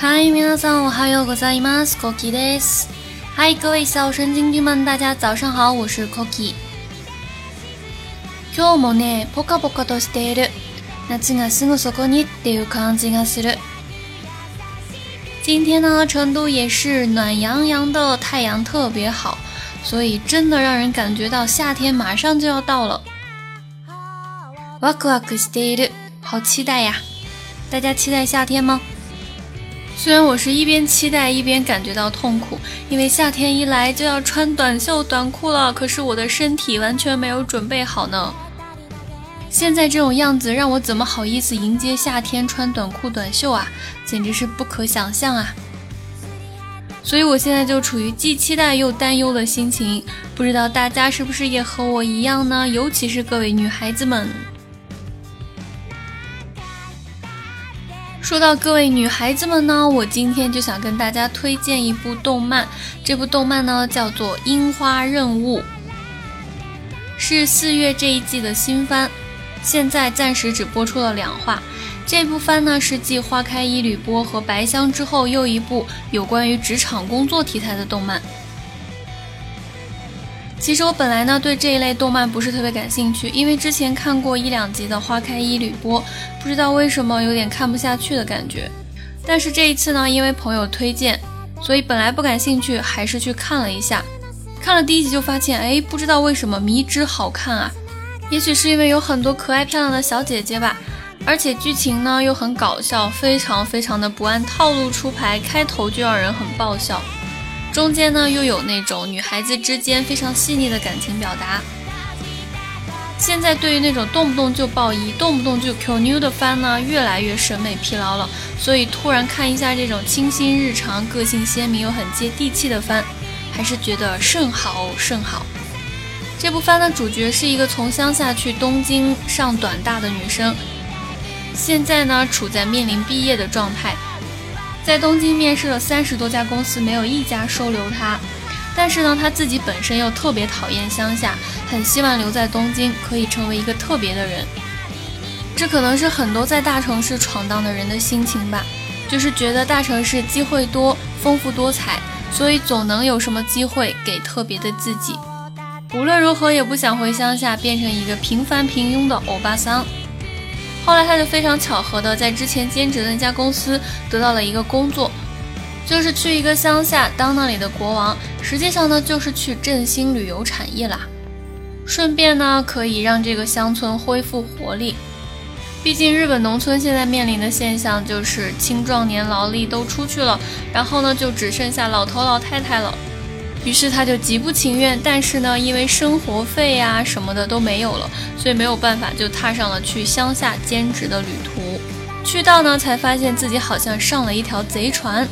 嗨，皆さんおはようございます。Cookie です。嗨，各位小神经病们，大家早上好，我是 Cookie。今日もね、ポカポカとしている。夏がすぐそこにっていう感じがする。今天呢，成都也是暖洋洋的，太阳特别好，所以真的让人感觉到夏天马上就要到了。ワクワクしている，好期待呀！大家期待夏天吗？ 虽然我是一边期待一边感觉到痛苦，因为夏天一来就要穿短袖短裤了，可是我的身体完全没有准备好呢。现在这种样子，让我怎么好意思迎接夏天穿短裤短袖啊？简直是不可想象啊！所以我现在就处于既期待又担忧的心情，不知道大家是不是也和我一样呢？尤其是各位女孩子们。说到各位女孩子们呢，我今天就想跟大家推荐一部动漫。这部动漫呢叫做《樱花任务》，是四月这一季的新番，现在暂时只播出了两话。这部番呢是继《花开一缕波》和《白香》之后又一部有关于职场工作题材的动漫。其实我本来呢对这一类动漫不是特别感兴趣，因为之前看过一两集的《花开一缕波》，不知道为什么有点看不下去的感觉。但是这一次呢，因为朋友推荐，所以本来不感兴趣，还是去看了一下。看了第一集就发现，哎，不知道为什么迷之好看啊！也许是因为有很多可爱漂亮的小姐姐吧，而且剧情呢又很搞笑，非常非常的不按套路出牌，开头就让人很爆笑。中间呢，又有那种女孩子之间非常细腻的感情表达。现在对于那种动不动就爆衣、动不动就 Q new 的番呢，越来越审美疲劳了。所以突然看一下这种清新日常、个性鲜明又很接地气的番，还是觉得甚好甚好。这部番的主角是一个从乡下去东京上短大的女生，现在呢处在面临毕业的状态。在东京面试了三十多家公司，没有一家收留他。但是呢，他自己本身又特别讨厌乡下，很希望留在东京，可以成为一个特别的人。这可能是很多在大城市闯荡的人的心情吧，就是觉得大城市机会多、丰富多彩，所以总能有什么机会给特别的自己。无论如何，也不想回乡下，变成一个平凡平庸的欧巴桑。后来他就非常巧合的在之前兼职的那家公司得到了一个工作，就是去一个乡下当那里的国王，实际上呢就是去振兴旅游产业啦，顺便呢可以让这个乡村恢复活力。毕竟日本农村现在面临的现象就是青壮年劳力都出去了，然后呢就只剩下老头老太太了。于是他就极不情愿，但是呢，因为生活费呀什么的都没有了，所以没有办法，就踏上了去乡下兼职的旅途。去到呢，才发现自己好像上了一条贼船。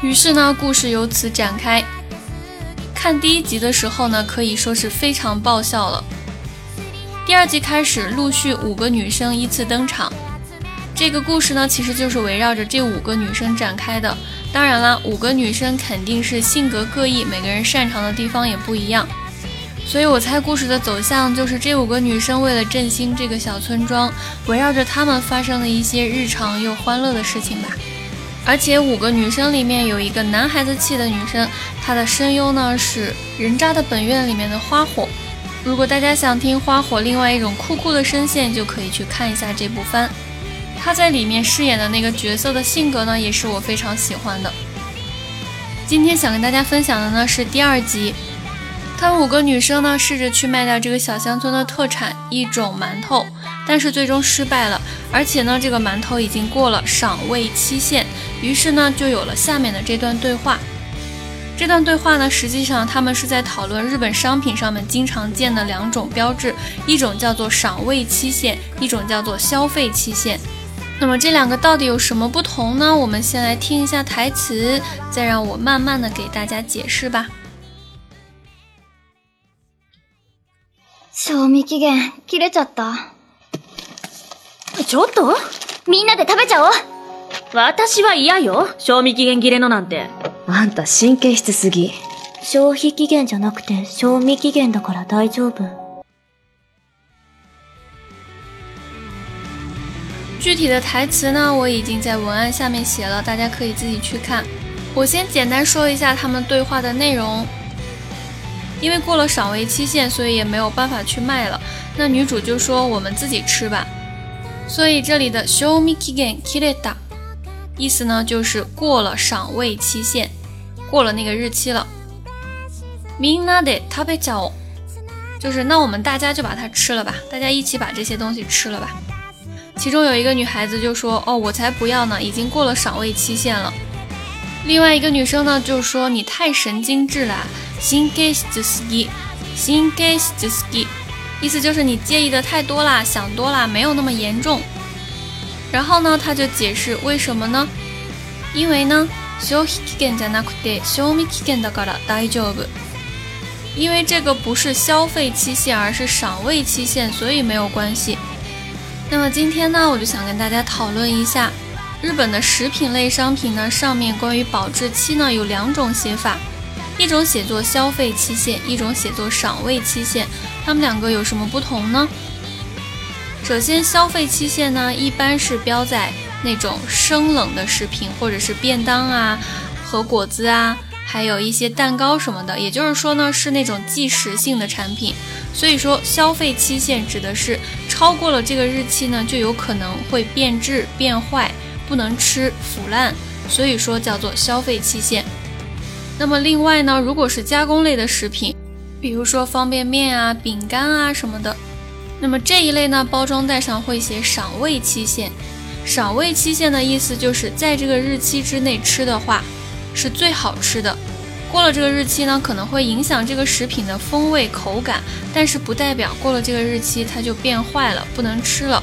于是呢，故事由此展开。看第一集的时候呢，可以说是非常爆笑了。第二集开始，陆续五个女生依次登场。这个故事呢，其实就是围绕着这五个女生展开的。当然了，五个女生肯定是性格各异，每个人擅长的地方也不一样，所以我猜故事的走向就是这五个女生为了振兴这个小村庄，围绕着她们发生的一些日常又欢乐的事情吧。而且五个女生里面有一个男孩子气的女生，她的声优呢是《人渣的本愿》里面的花火。如果大家想听花火另外一种酷酷的声线，就可以去看一下这部番。他在里面饰演的那个角色的性格呢，也是我非常喜欢的。今天想跟大家分享的呢是第二集，他们五个女生呢试着去卖掉这个小乡村的特产一种馒头，但是最终失败了，而且呢这个馒头已经过了赏味期限，于是呢就有了下面的这段对话。这段对话呢实际上他们是在讨论日本商品上面经常见的两种标志，一种叫做赏味期限，一种叫做消费期限。那么这两个到底有什么不同呢？我们先来听一下台词，再让我慢慢的给大家解释吧。賞味期限切れちゃった。ちょっとみんなで食べちゃおう私は嫌よ。賞味期限切れのなんて。あんた神経質すぎ。消費期限じゃなくて賞味期限だから大丈夫。 具体的台词呢，我已经在文案下面写了，大家可以自己去看。我先简单说一下他们对话的内容。因为过了赏味期限，所以也没有办法去卖了。那女主就说：“我们自己吃吧。”所以这里的 “show me kigen kireta” 意思呢，就是过了赏味期限，过了那个日期了。Minna de tabechao，就是那我们大家就把它吃了吧，大家一起把这些东西吃了吧。其中有一个女孩子就说：“哦，我才不要呢，已经过了赏味期限了。”另外一个女生呢就说：“你太神经质了。”新 case 就 ski，新 case 就 ski，意思就是你介意的太多啦，想多啦，没有那么严重。然后呢，他就解释为什么呢？因为呢，消費期限じゃなくて賞味期限だから大丈夫。因为这个不是消费期限，而是赏味期限，所以没有关系。 那么今天呢，我就想跟大家讨论一下日本的食品类商品呢，上面关于保质期呢有两种写法。一种写作消费期限，一种写作赏味期限，它们两个有什么不同呢？首先，消费期限呢，一般是标在那种生冷的食品，或者是便当啊和果子啊，还有一些蛋糕什么的，也就是说呢，是那种即食性的产品。所以说，消费期限指的是超过了这个日期呢，就有可能会变质、变坏，不能吃、腐烂，所以说叫做消费期限。那么另外呢，如果是加工类的食品，比如说方便面啊、饼干啊什么的，那么这一类呢，包装袋上会写赏味期限。赏味期限的意思就是在这个日期之内吃的话，是最好吃的。过了这个日期呢，可能会影响这个食品的风味口感，但是不代表过了这个日期它就变坏了，不能吃了。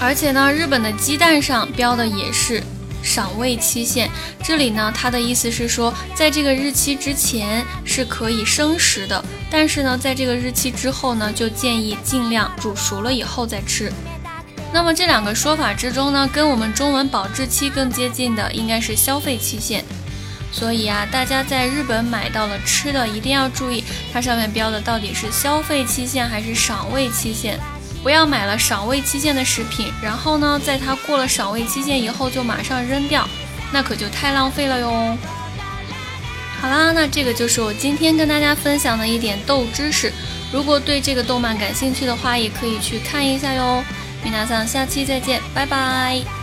而且呢，日本的鸡蛋上标的也是。赏味期限，这里呢，它的意思是说，在这个日期之前是可以生食的，但是呢，在这个日期之后呢，就建议尽量煮熟了以后再吃。那么这两个说法之中呢，跟我们中文保质期更接近的应该是消费期限。所以啊，大家在日本买到了吃的，一定要注意它上面标的到底是消费期限还是赏味期限。不要买了赏味期限的食品，然后呢，在它过了赏味期限以后就马上扔掉，那可就太浪费了哟。好啦，那这个就是我今天跟大家分享的一点豆知识。如果对这个动漫感兴趣的话，也可以去看一下哟。米娜桑，下期再见，拜拜。